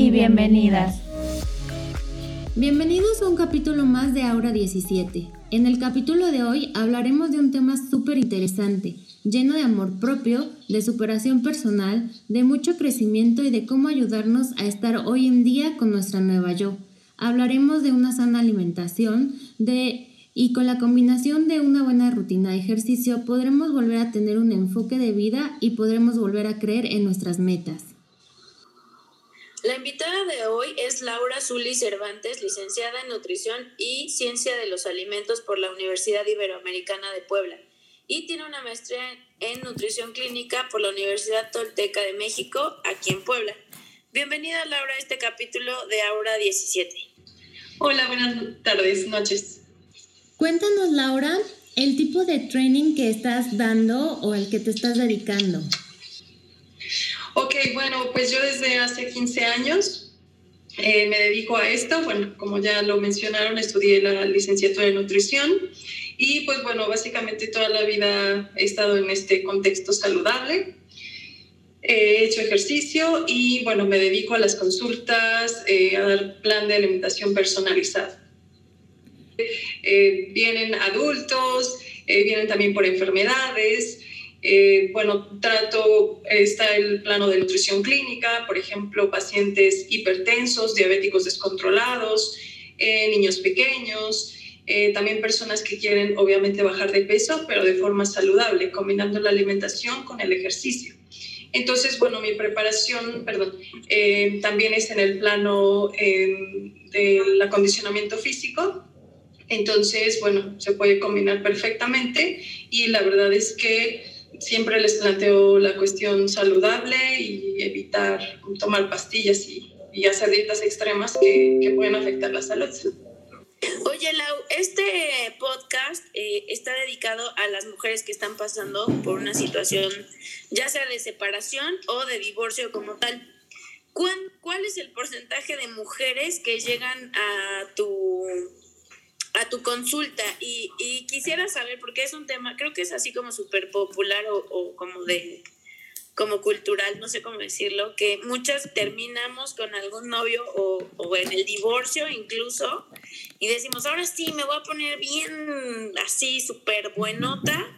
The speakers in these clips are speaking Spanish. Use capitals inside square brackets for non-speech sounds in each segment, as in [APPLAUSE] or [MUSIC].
y bienvenidas. Bienvenidos a un capítulo más de Aura 17. En el capítulo de hoy hablaremos de un tema súper interesante, lleno de amor propio, de superación personal, de mucho crecimiento y de cómo ayudarnos a estar hoy en día con nuestra nueva yo. Hablaremos de una sana alimentación, de y con la combinación de una buena rutina de ejercicio podremos volver a tener un enfoque de vida y podremos volver a creer en nuestras metas. La invitada de hoy es Laura Zuli Cervantes, licenciada en Nutrición y Ciencia de los Alimentos por la Universidad Iberoamericana de Puebla y tiene una maestría en Nutrición Clínica por la Universidad Tolteca de México, aquí en Puebla. Bienvenida Laura a este capítulo de Aura 17. Hola, buenas tardes, noches. Cuéntanos, Laura, el tipo de training que estás dando o el que te estás dedicando. Ok, bueno, pues yo desde hace 15 años eh, me dedico a esto. Bueno, como ya lo mencionaron, estudié la licenciatura en nutrición y pues bueno, básicamente toda la vida he estado en este contexto saludable. He hecho ejercicio y bueno, me dedico a las consultas, eh, a dar plan de alimentación personalizado. Eh, vienen adultos, eh, vienen también por enfermedades. Eh, bueno, trato, está el plano de nutrición clínica, por ejemplo, pacientes hipertensos, diabéticos descontrolados, niños pequeños, también personas que quieren obviamente bajar de peso, pero de forma saludable, combinando la alimentación con el ejercicio. Entonces, bueno, mi preparación, perdón, también es en el plano del acondicionamiento físico, entonces, bueno, se puede combinar perfectamente y la verdad es que siempre les planteo la cuestión saludable y evitar tomar pastillas y, hacer dietas extremas que, pueden afectar la salud. Oye, Lau, este podcast eh, está dedicado a las mujeres que están pasando por una situación, ya sea de separación o de divorcio como tal. ¿Cuál es el porcentaje de mujeres que llegan a tu a tu consulta y, quisiera saber, porque es un tema, creo que es así como súper popular o, como de como cultural, no sé cómo decirlo, que muchas terminamos con algún novio o, o, en el divorcio incluso y decimos, ahora sí, me voy a poner bien así, súper buenota.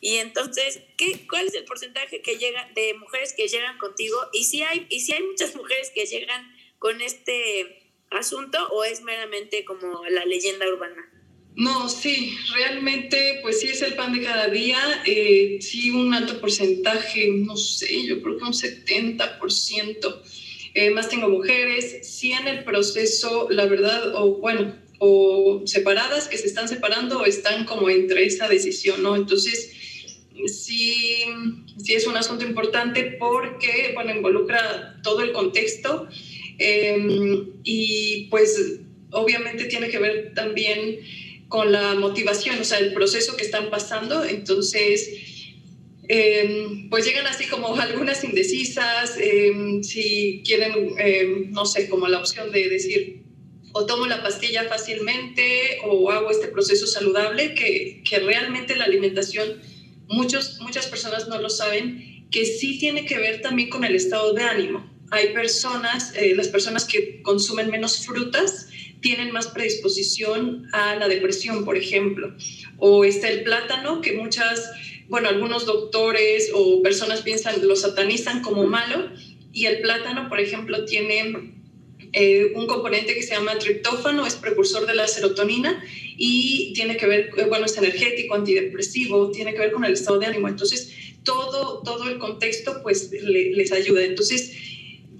Y entonces, ¿qué, ¿cuál es el porcentaje que llega de mujeres que llegan contigo? Y si hay, y si hay muchas mujeres que llegan con este asunto o es meramente como la leyenda urbana? No, sí, realmente, pues sí es el pan de cada día. Eh, sí, un alto porcentaje, no sé, yo creo que un 70%. Eh, más tengo mujeres, sí en el proceso, la verdad, o bueno, o separadas que se están separando o están como entre esa decisión, ¿no? Entonces, sí, sí es un asunto importante porque, bueno, involucra todo el contexto Em, y pues obviamente tiene que ver también con la motivación, o sea, el proceso que están pasando. Entonces, em, pues llegan así como [LAUGHS] algunas indecisas, em, si quieren, no sé, como la opción de decir, o tomo la pastilla fácilmente o hago este proceso saludable, que, que realmente la alimentación, muchos, muchas personas no lo saben, que sí tiene que ver también con el estado de ánimo hay personas, eh, las personas que consumen menos frutas tienen más predisposición a la depresión, por ejemplo. O está el plátano, que muchas, bueno, algunos doctores o personas piensan, lo satanizan como malo, y el plátano, por ejemplo, tiene eh, un componente que se llama triptófano, es precursor de la serotonina y tiene que ver, eh, bueno, es energético, antidepresivo, tiene que ver con el estado de ánimo. Entonces, todo, todo el contexto, pues, les ayuda. Entonces,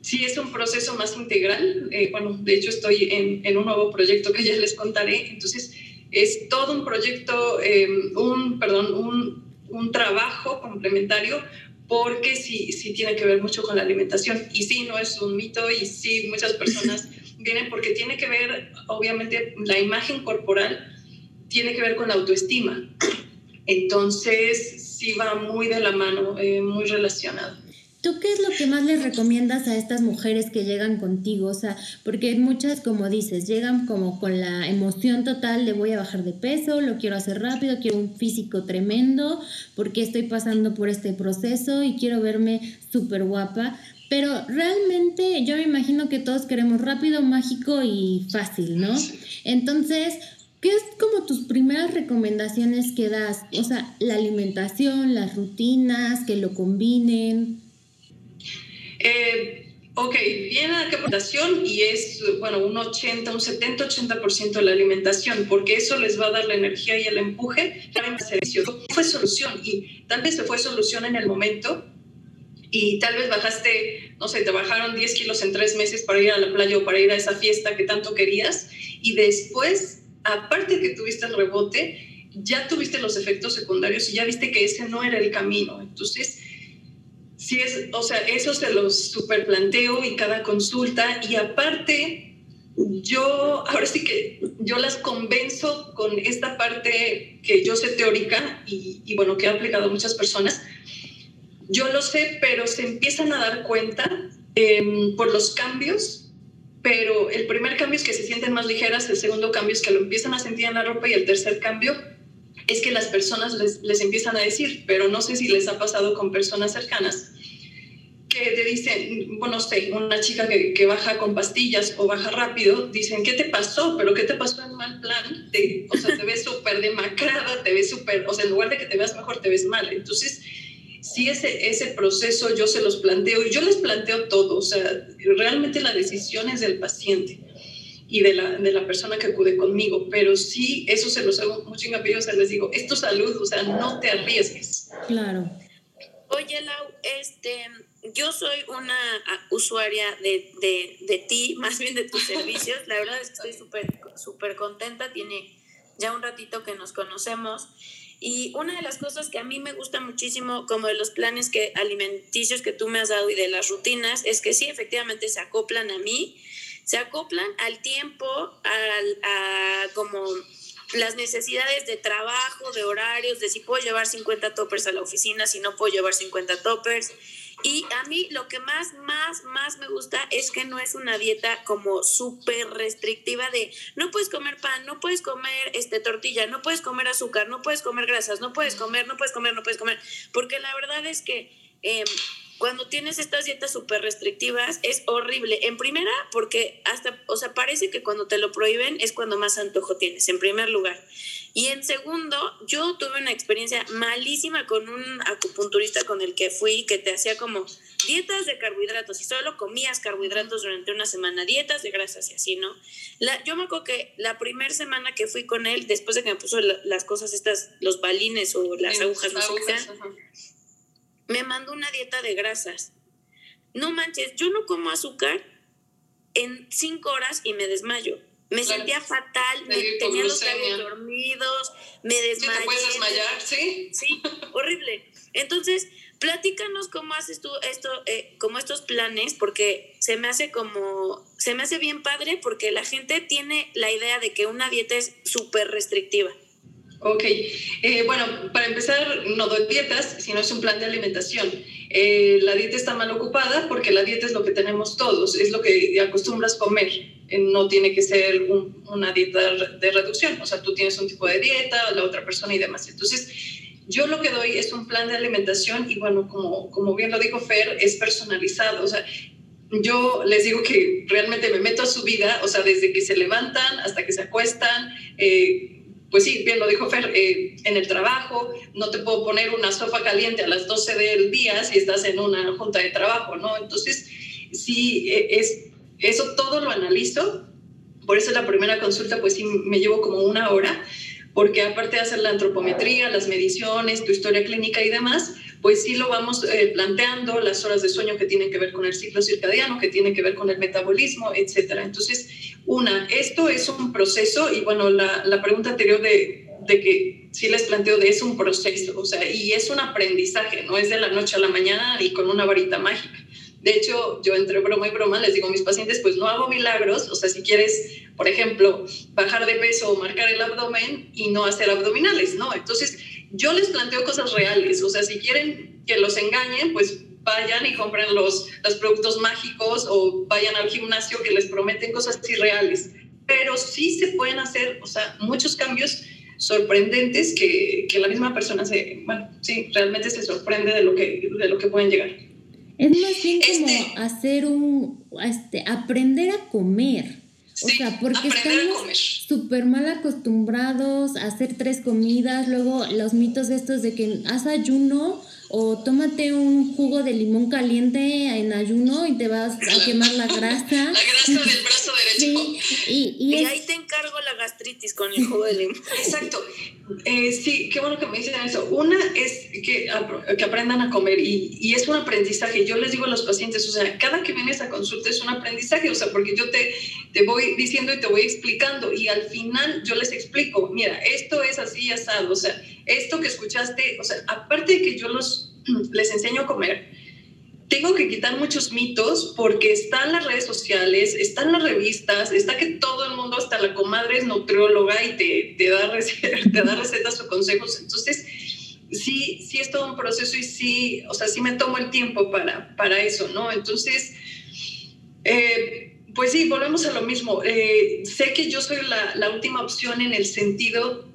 sí es un proceso más integral. Eh, bueno, de hecho estoy en, un nuevo proyecto que ya les contaré. Entonces, es todo un proyecto, eh, un, perdón, un, un, trabajo complementario porque sí, sí tiene que ver mucho con la alimentación. Y sí, no es un mito y sí, muchas personas [LAUGHS] vienen porque tiene que ver, obviamente, la imagen corporal tiene que ver con la autoestima. Entonces, sí va muy de la mano, eh, muy relacionado. ¿Tú qué es lo que más les recomiendas a estas mujeres que llegan contigo? O sea, porque muchas, como dices, llegan como con la emoción total de voy a bajar de peso, lo quiero hacer rápido, quiero un físico tremendo, porque estoy pasando por este proceso y quiero verme súper guapa. Pero realmente yo me imagino que todos queremos rápido, mágico y fácil, ¿no? Entonces, ¿Qué es como tus primeras recomendaciones que das? O sea, la alimentación, las rutinas, que lo combinen. Eh, ok, viene la alimentación y es, bueno, un 80, un 70, 80% de la alimentación, porque eso les va a dar la energía y el empuje para hacer Fue solución y tal vez fue solución en el momento y tal vez bajaste, no sé, te bajaron 10 kilos en tres meses para ir a la playa o para ir a esa fiesta que tanto querías y después, aparte que tuviste el rebote, ya tuviste los efectos secundarios y ya viste que ese no era el camino. Entonces, Sí, es, o sea, eso se los super planteo y cada consulta. Y aparte, yo, ahora sí que yo las convenzo con esta parte que yo sé teórica y, bueno, que ha aplicado a muchas personas. Yo lo sé, pero se empiezan a dar cuenta em, por los cambios, pero el primer cambio es que se sienten más ligeras, el segundo cambio es que lo empiezan a sentir en la ropa y el tercer cambio es que las personas les, les, empiezan a decir, pero no sé si les ha pasado con personas cercanas, que te dicen, bueno, sé, una chica que, que, baja con pastillas o baja rápido, dicen, ¿qué te pasó? ¿Pero qué te pasó en mal plan? Te, o sea, te ves [LAUGHS] súper demacrada, te ves súper, o sea, en lugar de que te veas mejor, te ves mal. Entonces, sí, ese, ese proceso yo se los planteo y yo les planteo todo, o sea, realmente la decisión es del paciente y de la, de la persona que acude conmigo, pero sí, eso se los hago mucho hincapié, o sea, les digo, esto salud, o sea, no te arriesgues. Claro. Oye, Lau, este, yo soy una usuaria de, de, de, ti, [LAUGHS] más bien de tus servicios. La verdad es que estoy súper súper contenta. Tiene ya un ratito que nos conocemos. Y una de las cosas que a mí me gusta muchísimo, como de los planes que, alimenticios que tú me has dado y de las rutinas, es que sí, efectivamente se acoplan a mí, se acoplan al tiempo, al, a como las necesidades de trabajo, de horarios, de si puedo llevar 50 toppers a la oficina, si no puedo llevar 50 toppers. Y a mí lo que más, más, más me gusta es que no es una dieta como súper restrictiva de no puedes comer pan, no puedes comer este, tortilla, no puedes comer azúcar, no puedes comer grasas, no puedes comer, no puedes comer, no puedes comer. Porque la verdad es que em, cuando tienes estas dietas súper restrictivas es horrible. En primera, porque hasta, o sea, parece que cuando te lo prohíben es cuando más antojo tienes, en primer lugar. Y en segundo, yo tuve una experiencia malísima con un acupunturista con el que fui, que te hacía como dietas de carbohidratos y solo comías carbohidratos durante una semana, dietas de grasas y así, ¿no? La, yo me acuerdo que la primera semana que fui con él, después de que me puso las cosas estas, los balines o las agujas, no sé qué me mandó una dieta de grasas. No manches, yo no como azúcar en cinco horas y me desmayo. Me sentía fatal, me, tenía los labios dormidos, me desmayé. te puedes desmayar, sí? Sí, horrible. Entonces, platícanos cómo haces tú esto, eh, como estos planes, porque se me hace como, se me hace bien padre porque la gente tiene la idea de que una dieta es súper restrictiva. Ok, eh, bueno, para empezar, no doy dietas, sino es un plan de alimentación. Eh, la dieta está mal ocupada porque la dieta es lo que tenemos todos, es lo que acostumbras comer. Eh, no tiene que ser una dieta de reducción, o sea, tú tienes un tipo de dieta, la otra persona y demás. Entonces, yo lo que doy es un plan de alimentación y bueno, como, como bien lo dijo Fer, es personalizado. O sea, yo les digo que realmente me meto a su vida, o sea, desde que se levantan hasta que se acuestan. Eh, pues sí, bien lo dijo Fer, eh, en el trabajo, no te puedo poner una sopa caliente a las 12 del día si estás en una junta de trabajo, ¿no? Entonces, sí, e, es, eso todo lo analizo, por eso la primera consulta, pues sí, me llevo como una hora, porque aparte de hacer la antropometría, las mediciones, tu historia clínica y demás, pues sí lo vamos eh, planteando, las horas de sueño que tienen que ver con el ciclo circadiano, que tienen que ver con el metabolismo, etcétera. Entonces, una, esto es un proceso y bueno, la, la pregunta anterior de, de, que sí les planteo de es un proceso, o sea, y es un aprendizaje, no es de la noche a la mañana y con una varita mágica. De hecho, yo entre broma y broma les digo a mis pacientes, pues no hago milagros, o sea, si quieres, por ejemplo, bajar de peso o marcar el abdomen y no hacer abdominales, ¿no? Entonces, yo les planteo cosas reales, o sea, si quieren que los engañen, pues vayan y compren los, los productos mágicos o vayan al gimnasio que les prometen cosas irreales. Pero sí se pueden hacer, o sea, muchos cambios sorprendentes que, que la misma persona se, bueno, sí, realmente se sorprende de lo que, de lo que pueden llegar. Es más bien como este hacer un, este, aprender a comer. O sea, porque estamos súper mal acostumbrados a hacer tres comidas, luego los mitos estos de que haz ayuno o tómate un jugo de limón caliente en ayuno y te vas a [LAUGHS] quemar la grasa. La grasa del brazo [LAUGHS] derecho. Sí, y, ahí te encargo la gastritis con el jugo de limón. Exacto. Eh, sí, qué bueno que me dicen eso. Una es que, que aprendan a comer y, y, es un aprendizaje. Yo les digo a los pacientes, o sea, cada que vienes a consulta es un aprendizaje, o sea, porque yo te, te voy diciendo y te voy explicando y al final yo les explico, mira, esto es así asado, o sea, esto que escuchaste, o sea, aparte de que yo los, [CLEARS THROAT] les enseño a comer, tengo que quitar muchos mitos porque están las redes sociales, están las revistas, está que todo el mundo, hasta la comadre es nutrióloga y te, da, recetas, [LAUGHS] te da recetas o consejos. Entonces, sí, sí es todo un proceso y sí, o sea, sí me tomo el tiempo para, para eso, ¿no? Entonces, eh, pues sí, volvemos a lo mismo. Eh, sé que yo soy la última opción en el sentido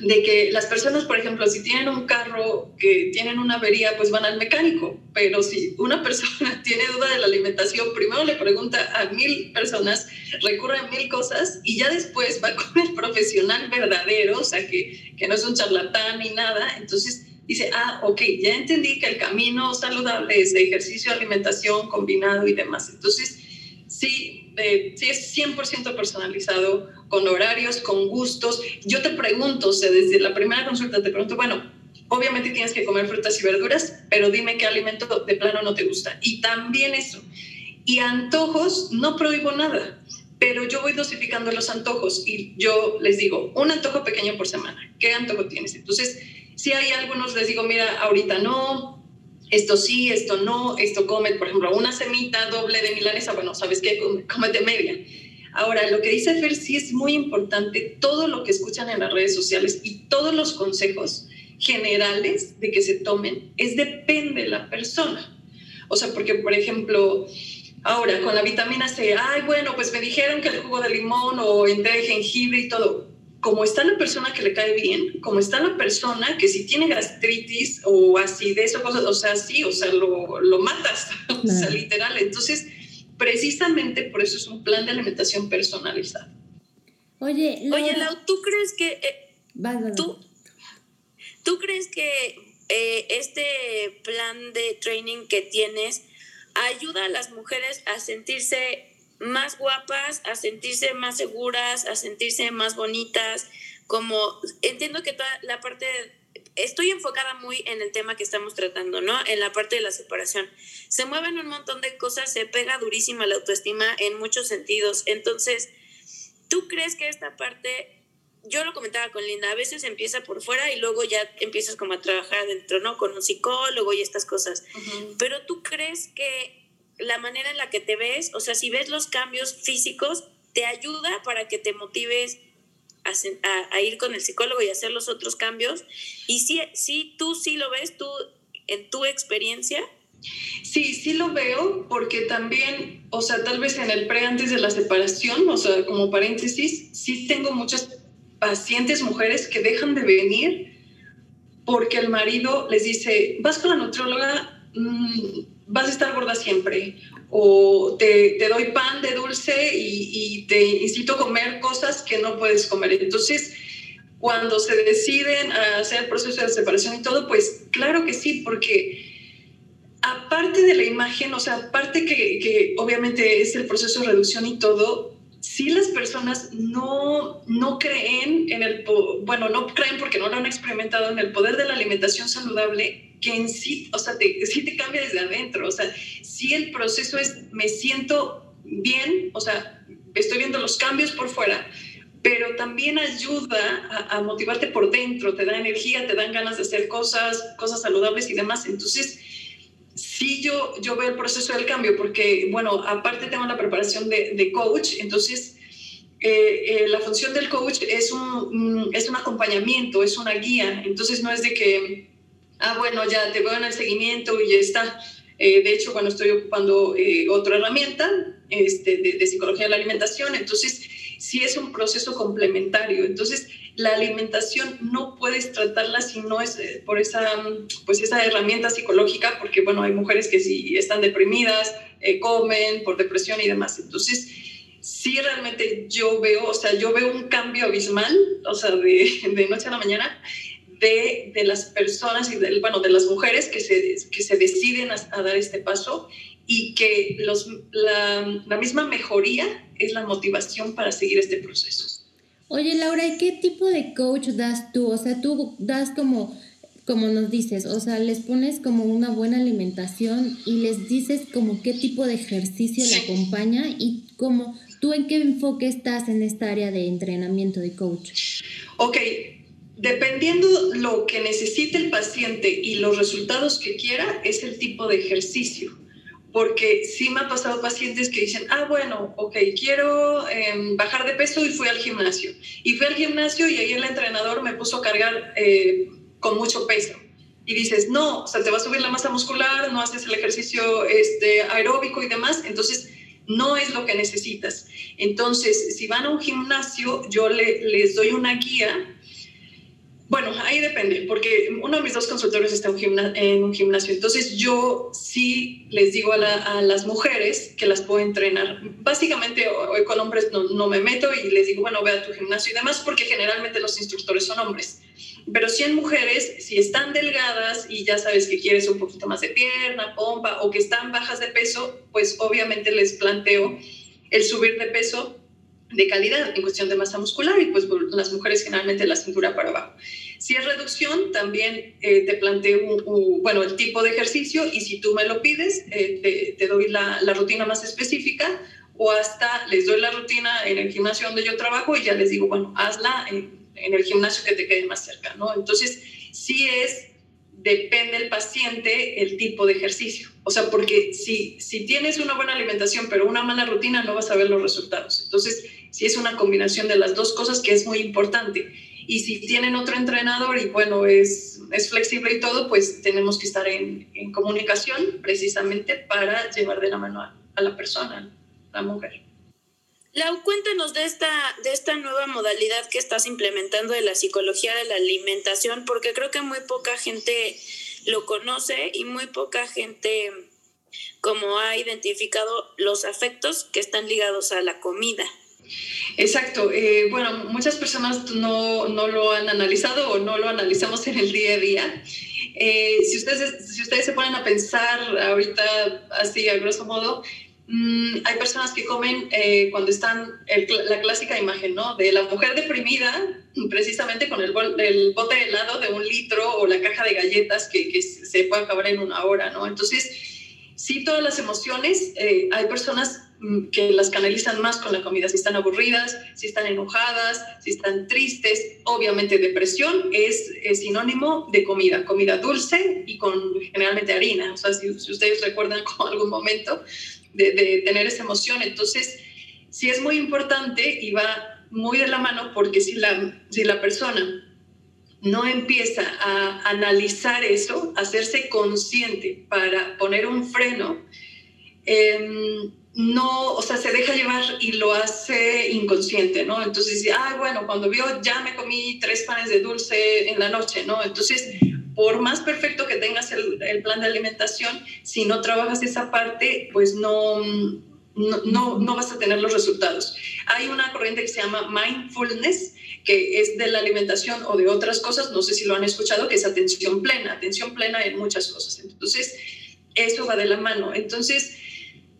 de que las personas, por ejemplo, si tienen un carro que tienen una avería, pues van al mecánico, pero si una persona [LAUGHS] tiene duda de la alimentación, primero le pregunta a mil personas, recurre a mil cosas y ya después va con el profesional verdadero, o sea, que, que no es un charlatán ni nada, entonces dice, ah, ok, ya entendí que el camino saludable es ejercicio, alimentación combinado y demás. Entonces, sí, eh, sí es 100% personalizado con horarios, con gustos. Yo te pregunto, o desde la primera consulta te pregunto, bueno, obviamente tienes que comer frutas y verduras, pero dime qué alimento de plano no te gusta. Y también eso. Y antojos, no prohíbo nada, pero yo voy dosificando los antojos y yo les digo, un antojo pequeño por semana. ¿Qué antojo tienes? Entonces, si hay algunos, les digo, mira, ahorita no, esto sí, esto no, esto come, por ejemplo, una semita doble de milanesa, bueno, ¿sabes qué? Cómete media Ahora, lo que dice Fer sí es muy importante, todo lo que escuchan en las redes sociales y todos los consejos generales de que se tomen, es depende de la persona. O sea, porque, por ejemplo, ahora con la vitamina C, ay, bueno, pues me dijeron que el jugo de limón o el de jengibre y todo. Como está la persona que le cae bien, como está la persona que si tiene gastritis o acidez o cosas, o sea, sí, o sea, lo, lo matas, [LAUGHS] o sea, literal. Entonces, precisamente por eso es un plan de alimentación personalizado. Oye, Oye Lau, ¿tú crees que... Eh, ¿tú, ¿Tú crees que eh, este plan de training que tienes ayuda a las mujeres a sentirse más guapas, a sentirse más seguras, a sentirse más bonitas? Como entiendo que toda la parte estoy enfocada muy en el tema que estamos tratando, ¿no? En la parte de la separación. Se mueven un montón de cosas, se pega durísima la autoestima en muchos sentidos. Entonces, ¿tú crees que esta parte, yo lo comentaba con Linda, a veces empieza por fuera y luego ya empiezas como a trabajar adentro, ¿no? Con un psicólogo y estas cosas. Pero tú crees que la manera en la que te ves, o sea, si ves los cambios físicos, te ayuda para que te motives a, ir con el psicólogo y hacer los otros cambios. Y si, si tú sí lo ves, tú en tu experiencia. Sí, sí lo veo porque también, o sea, tal vez en el pre antes de la separación, o sea, como paréntesis, sí tengo muchas pacientes mujeres que dejan de venir porque el marido les dice, vas con la nutrióloga, mm, vas a estar gorda siempre, o te, te doy pan de dulce y, y, te incito a comer cosas que no puedes comer. Entonces, cuando se deciden a hacer el proceso de separación y todo, pues claro que sí, porque aparte de la imagen, o sea, aparte que, que obviamente es el proceso de reducción y todo, si las personas no, no creen en el, bueno, no creen porque no lo han experimentado en el poder de la alimentación saludable, que en sí, o sea, te, sí te cambia desde adentro, o sea, si el proceso es, me siento bien, o sea, estoy viendo los cambios por fuera, pero también ayuda a, motivarte por dentro, te da energía, te dan ganas de hacer cosas, cosas saludables y demás. Entonces, sí yo, yo veo el proceso del cambio, porque, bueno, aparte tengo la preparación de, de coach, entonces... Eh, eh, la función del coach es un, es un acompañamiento, es una guía, entonces no es de que, ah, bueno, ya te veo en el seguimiento y ya está. Eh, de hecho, cuando estoy ocupando otra herramienta este, de, de, psicología de la alimentación, entonces sí es un proceso complementario. Entonces, la alimentación no puedes tratarla si no es eh, por esa, pues esa herramienta psicológica, porque bueno, hay mujeres que sí están deprimidas, eh, comen por depresión y demás. Entonces, sí realmente yo veo, o sea, yo veo un cambio abismal, o sea, de, de noche a la mañana, de, de, las personas y de, bueno, de las mujeres que se, que se deciden a, a dar este paso y que los, la, la misma mejoría es la motivación para seguir este proceso. Oye, Laura, ¿y qué tipo de coach das tú? O sea, tú das como, como nos dices, o sea, les pones como una buena alimentación y les dices como qué tipo de ejercicio le acompaña y cómo, tú en qué enfoque estás en esta área de entrenamiento de coach. Ok, dependiendo lo que necesite el paciente y los resultados que quiera, es el tipo de ejercicio porque sí me ha pasado pacientes que dicen, ah, bueno, ok, quiero em, bajar de peso y fui al gimnasio. Y fui al gimnasio y ahí el entrenador me puso a cargar eh, con mucho peso. Y dices, no, o sea, te va a subir la masa muscular, no haces el ejercicio este, aeróbico y demás, entonces no es lo que necesitas. Entonces, si van a un gimnasio, yo le, les doy una guía bueno, ahí depende, porque uno de mis dos consultores está en un gimnasio, entonces yo sí les digo a, las mujeres que las puedo entrenar. Básicamente hoy con hombres no, me meto y les digo, bueno, ve a tu gimnasio y demás, porque generalmente los instructores son hombres. Pero si en mujeres, si están delgadas y ya sabes que quieres un poquito más de pierna, pompa o que están bajas de peso, pues obviamente les planteo el subir de peso de calidad en cuestión de masa muscular y pues las mujeres generalmente la cintura para abajo. Si es reducción, también eh, te planteo bueno, el tipo de ejercicio y si tú me lo pides, eh, te, doy la, la, rutina más específica o hasta les doy la rutina en el gimnasio donde yo trabajo y ya les digo, bueno, hazla en, en el gimnasio que te quede más cerca, ¿no? Entonces, sí es depende el paciente el tipo de ejercicio. O sea, porque si, si tienes una buena alimentación pero una mala rutina, no vas a ver los resultados. Entonces, si es una combinación de las dos cosas que es muy importante. Y si tienen otro entrenador y bueno, es, es flexible y todo, pues tenemos que estar en, en comunicación precisamente para llevar de la mano a, a la persona, la mujer. Lau, cuéntanos de esta, de esta nueva modalidad que estás implementando de la psicología de la alimentación, porque creo que muy poca gente lo conoce y muy poca gente como ha identificado los afectos que están ligados a la comida. Exacto. Eh, bueno, muchas personas no, no, lo han analizado o no lo analizamos en el día a día. Eh, si, ustedes, si ustedes se ponen a pensar ahorita así, a grosso modo, mm, hay personas que comen eh, cuando están, la clásica imagen, ¿no? De la mujer deprimida, precisamente con el, el, bote de helado de un litro o la caja de galletas que, que se puede acabar en una hora, ¿no? Entonces, sí, todas las emociones, hay personas que las canalizan más con la comida, si están aburridas, si están enojadas, si están tristes. Obviamente depresión es, sinónimo de comida, comida dulce y con generalmente harina. O sea, si, ustedes recuerdan [LAUGHS] algún momento de, tener esa emoción, entonces sí es muy importante y va muy de la mano porque si la, si la persona no empieza a analizar eso, hacerse consciente para poner un freno, eh, no, o sea, se deja llevar y lo hace inconsciente, ¿no? Entonces, ah, bueno, cuando vio, ya me comí tres panes de dulce en la noche, ¿no? Entonces, por más perfecto que tengas el, plan de alimentación, si no trabajas esa parte, pues no, no, no, vas a tener los resultados. Hay una corriente que se llama mindfulness, que es de la alimentación o de otras cosas, no sé si lo han escuchado, que es atención plena, atención plena en muchas cosas. Entonces, eso va de la mano. Entonces,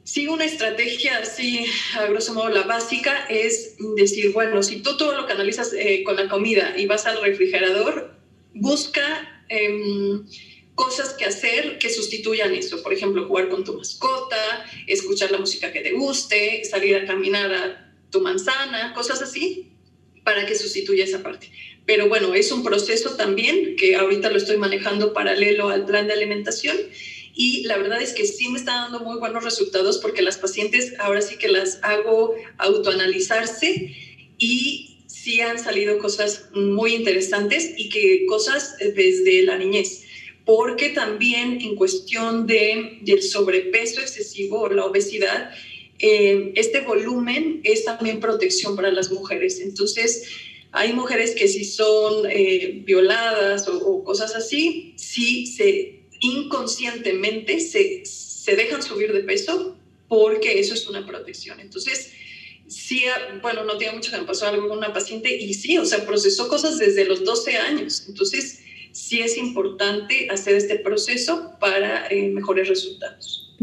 Sí, una estrategia así, a grosso modo, la básica es decir, bueno, si tú todo lo canalizas eh, con la comida y vas al refrigerador, busca em, cosas que hacer que sustituyan eso. Por ejemplo, jugar con tu mascota, escuchar la música que te guste, salir a caminar a tu manzana, cosas así para que sustituya esa parte. Pero bueno, es un proceso también que ahorita lo estoy manejando paralelo al plan de alimentación y la verdad es que sí me está dando muy buenos resultados porque las pacientes ahora sí que las hago autoanalizarse y sí han salido cosas muy interesantes y que cosas desde la niñez porque también en cuestión de, del sobrepeso excesivo o la obesidad, eh, este volumen es también protección para las mujeres. Entonces, hay mujeres que si son eh, violadas o, o, cosas así, sí se inconscientemente se, se dejan subir de peso porque eso es una protección. Entonces, sí, bueno, no tiene mucho que me pasó algo con una paciente y sí, o sea, procesó cosas desde los 12 años. Entonces, sí es importante hacer este proceso para eh, mejores resultados.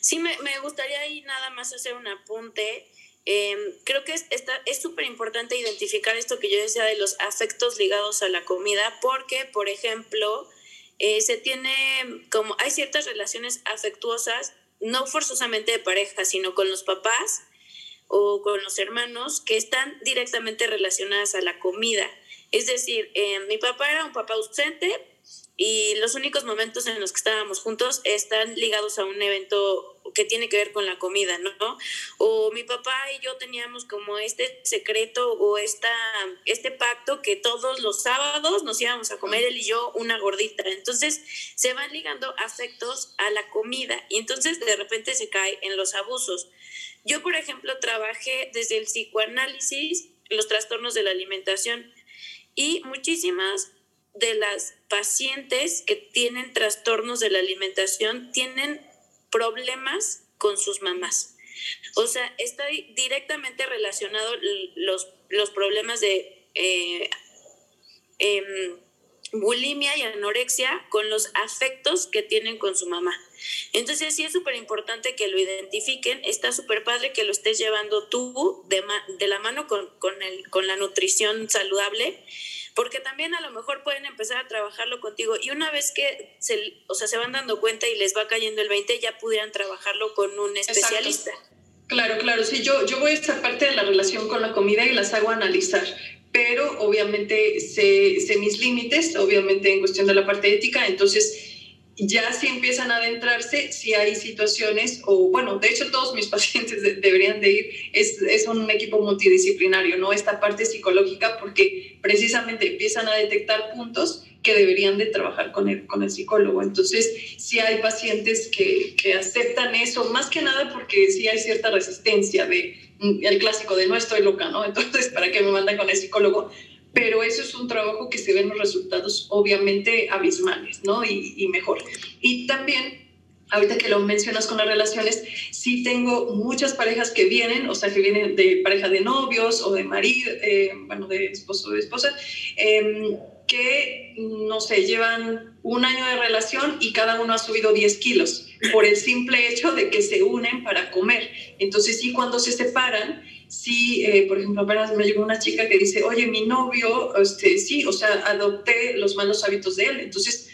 Sí, me, me, gustaría ahí nada más hacer un apunte. Eh, creo que es súper importante identificar esto que yo decía de los afectos ligados a la comida, porque, por ejemplo, eh, se tiene como, hay ciertas relaciones afectuosas, no forzosamente de pareja, sino con los papás o con los hermanos, que están directamente relacionadas a la comida. Es decir, eh, mi papá era un papá ausente y los únicos momentos en los que estábamos juntos están ligados a un evento que tiene que ver con la comida, ¿no? O mi papá y yo teníamos como este secreto o esta, este pacto que todos los sábados nos íbamos a comer él y yo una gordita. Entonces se van ligando afectos a la comida y entonces de repente se cae en los abusos. Yo, por ejemplo, trabajé desde el psicoanálisis los trastornos de la alimentación y muchísimas de las pacientes que tienen trastornos de la alimentación tienen problemas con sus mamás. O sea, está directamente relacionado los, los problemas de eh, eh, bulimia y anorexia con los afectos que tienen con su mamá. Entonces sí es súper importante que lo identifiquen, está súper padre que lo estés llevando tú de, de la mano con, con, el, con la nutrición saludable, porque también a lo mejor pueden empezar a trabajarlo contigo y una vez que se, o sea, se van dando cuenta y les va cayendo el 20, ya pudieran trabajarlo con un especialista. Claro, claro, sí, yo, yo voy a esta parte de la relación con la comida y las hago analizar pero obviamente sé, sé, mis límites, obviamente en cuestión de la parte ética, entonces ya si empiezan a adentrarse, si hay situaciones, o bueno, de hecho todos mis [LAUGHS] pacientes deberían de ir, es, es, un equipo multidisciplinario, ¿no? Esta parte psicológica, porque precisamente empiezan a detectar puntos que deberían de trabajar con el, con el psicólogo. Entonces, si hay pacientes que, que aceptan eso, más que nada porque sí hay cierta resistencia de el clásico de no estoy loca, ¿no? [LAUGHS] Entonces, ¿para qué me mandan con el psicólogo? Pero eso es un trabajo que se ven los resultados obviamente abismales, ¿no? Y, mejor. Y también ahorita que lo mencionas con las relaciones, sí tengo muchas parejas que vienen, o sea, que vienen de pareja de novios o de marido, eh, bueno, de esposo o de esposa, eh, que, no sé, llevan un año de relación y cada uno ha subido 10 kilos por el simple hecho de que se unen para comer. Entonces, sí, cuando se separan, sí, eh, por ejemplo, apenas me llegó una chica que dice, oye, mi novio, este, sí, o sea, adopté los malos hábitos de él. Entonces,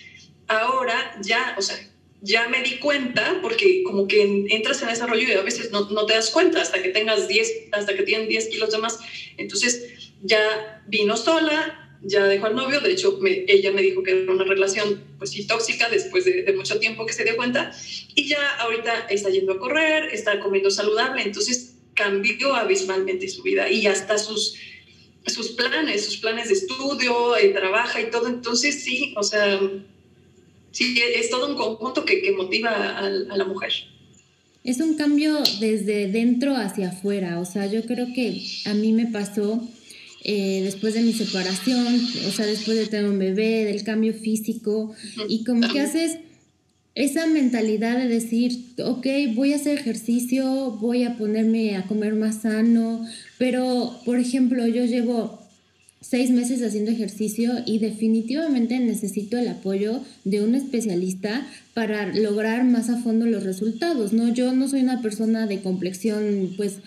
ahora ya, o sea, ya me di cuenta, porque como que entras en desarrollo y a veces no, no te das cuenta hasta que tengas 10, hasta que tienen 10 kilos de más. Entonces, ya vino sola, ya dejó al novio, de hecho ella me dijo que era una relación pues sí tóxica después de, de, mucho tiempo que se dio cuenta y ya ahorita está yendo a correr, está comiendo saludable, entonces cambió abismalmente su vida y hasta sus, sus planes, sus planes de estudio, eh, trabaja y todo, entonces sí, o sea, sí, es todo un conjunto que, que motiva a, a la mujer. Es un cambio desde dentro hacia afuera, o sea, yo creo que a mí me pasó eh, después de mi separación, o sea, después de tener un bebé, del cambio físico, y como que haces esa mentalidad de decir, ok, voy a hacer ejercicio, voy a ponerme a comer más sano, pero, por ejemplo, yo llevo seis meses haciendo ejercicio y definitivamente necesito el apoyo de un especialista para lograr más a fondo los resultados, ¿no? Yo no soy una persona de complexión, pues,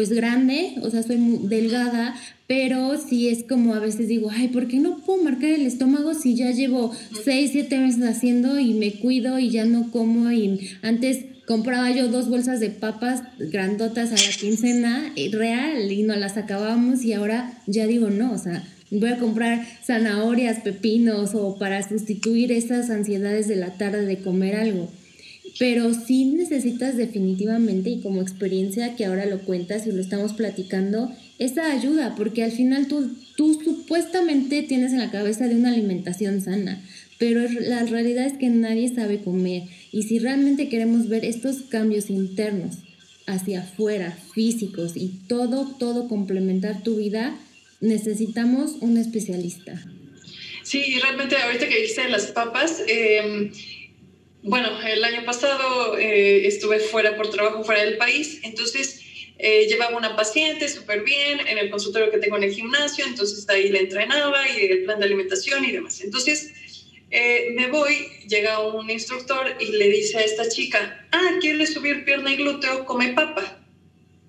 pues grande, o sea, soy delgada, pero sí es como a veces digo, ay, ¿por qué no puedo marcar el estómago si ya llevo seis, siete meses haciendo y me cuido y ya no como y antes compraba yo dos bolsas de papas grandotas a la quincena, eh, real, y no las acabábamos y ahora ya digo no, o sea, voy a comprar zanahorias, pepinos o para sustituir esas ansiedades de la tarde de comer algo. Pero sí necesitas definitivamente y como experiencia que ahora lo cuentas y lo estamos platicando, esa ayuda, porque al final tú, tú supuestamente tienes en la cabeza de una alimentación sana, pero la realidad es que nadie sabe comer. Y si realmente queremos ver estos cambios internos hacia afuera, físicos y todo, todo complementar tu vida, necesitamos un especialista. Sí, realmente ahorita que dijiste las papas, em, bueno, el año pasado eh, estuve fuera por trabajo fuera del país, entonces eh, llevaba una paciente súper bien en el consultorio que tengo en el gimnasio, entonces ahí la entrenaba y el plan de alimentación y demás. Entonces eh, me voy, llega un instructor y le dice a esta chica, ah, quiere subir pierna y glúteo, come papa.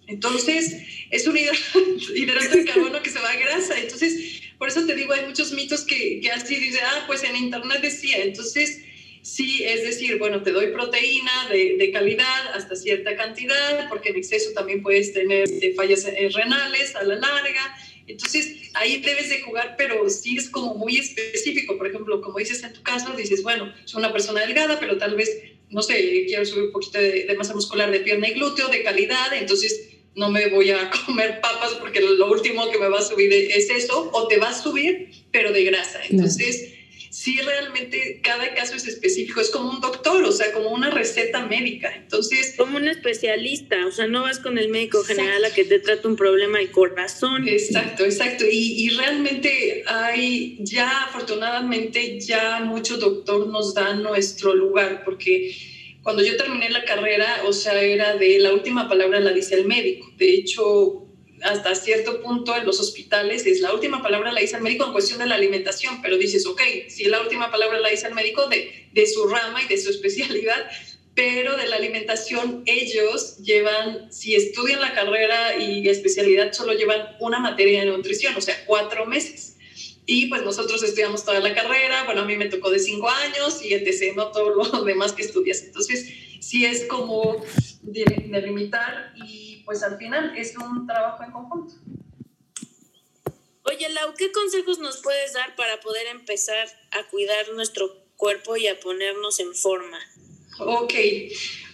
Entonces, es un [LAUGHS] hidrato de carbono que se va a grasa. Entonces, por eso te digo, hay muchos mitos que, que así dice, ah, pues en internet decía. Entonces, sí, es decir, bueno, te doy proteína de, de calidad hasta cierta cantidad, porque en exceso también puedes tener este, fallas renales a la larga entonces, ahí debes de jugar, pero sí es como muy específico. Por ejemplo, como dices en tu caso, dices, bueno, soy una persona delgada, pero tal vez, no sé, quiero subir un poquito de, masa muscular de pierna y glúteo, de calidad, entonces no me voy a [LAUGHS] comer papas porque lo último que me va a subir es eso, o te va a subir, pero de grasa. Entonces sí realmente cada caso es específico, es como un doctor, o sea, como una receta médica. Entonces... Como un especialista, o sea, no vas con el médico general a que te trate un problema del corazón. Exacto, exacto. Y, y realmente hay, ya afortunadamente, ya mucho doctor nos da nuestro lugar, porque cuando yo terminé la carrera, o sea, era de la última palabra la dice el médico. De hecho, hasta cierto punto en los hospitales es la última palabra la dice el médico en cuestión de la alimentación, pero dices, ok, si la última palabra la dice el médico de, de su rama y de su [LAUGHS] especialidad, pero de la alimentación ellos llevan, si estudian la carrera y especialidad, solo llevan una materia de nutrición, o sea, cuatro meses. Y pues nosotros estudiamos toda la carrera, bueno, a mí me tocó de cinco años y etc., no todo lo [LAUGHS] demás que estudias. Entonces, sí es como delimitar y pues al final es un trabajo en conjunto. Oye, Lau, ¿qué consejos nos puedes dar para poder empezar a cuidar nuestro cuerpo y a ponernos en forma? Ok,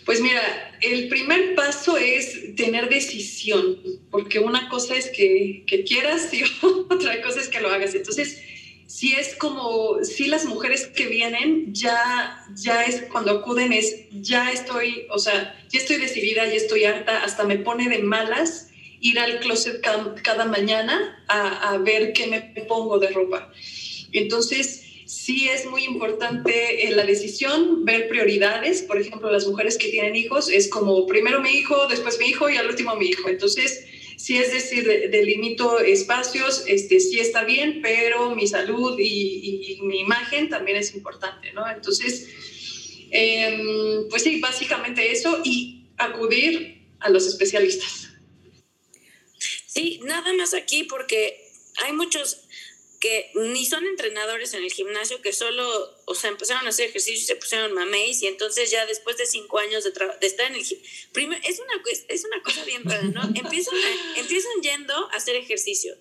pues mira, el primer paso es tener decisión, porque una cosa es que, que quieras y [LAUGHS] otra cosa es que lo hagas. Entonces, si es como, si las mujeres que vienen ya, ya es cuando acuden es, ya estoy, o sea, ya estoy decidida, ya estoy harta, hasta me pone de malas ir al closet cada, mañana a, ver qué me pongo de ropa. Entonces, sí es muy importante eh, la decisión, ver prioridades. Por ejemplo, las mujeres que tienen hijos es como primero mi hijo, después mi hijo y al último mi hijo. Entonces, si es decir, delimito espacios, este, sí está bien, pero mi salud y, mi imagen también es importante, ¿no? Entonces, em, pues sí, básicamente eso y acudir a los especialistas. Sí, nada más aquí porque hay muchos que ni son entrenadores en el gimnasio, que solo, o sea, empezaron a hacer ejercicio y se pusieron mameis, y entonces ya después de cinco años de, de estar en el gimnasio, es una, es una cosa bien rara, ¿no? [LAUGHS] Empiezan, empiezan yendo a hacer ejercicio.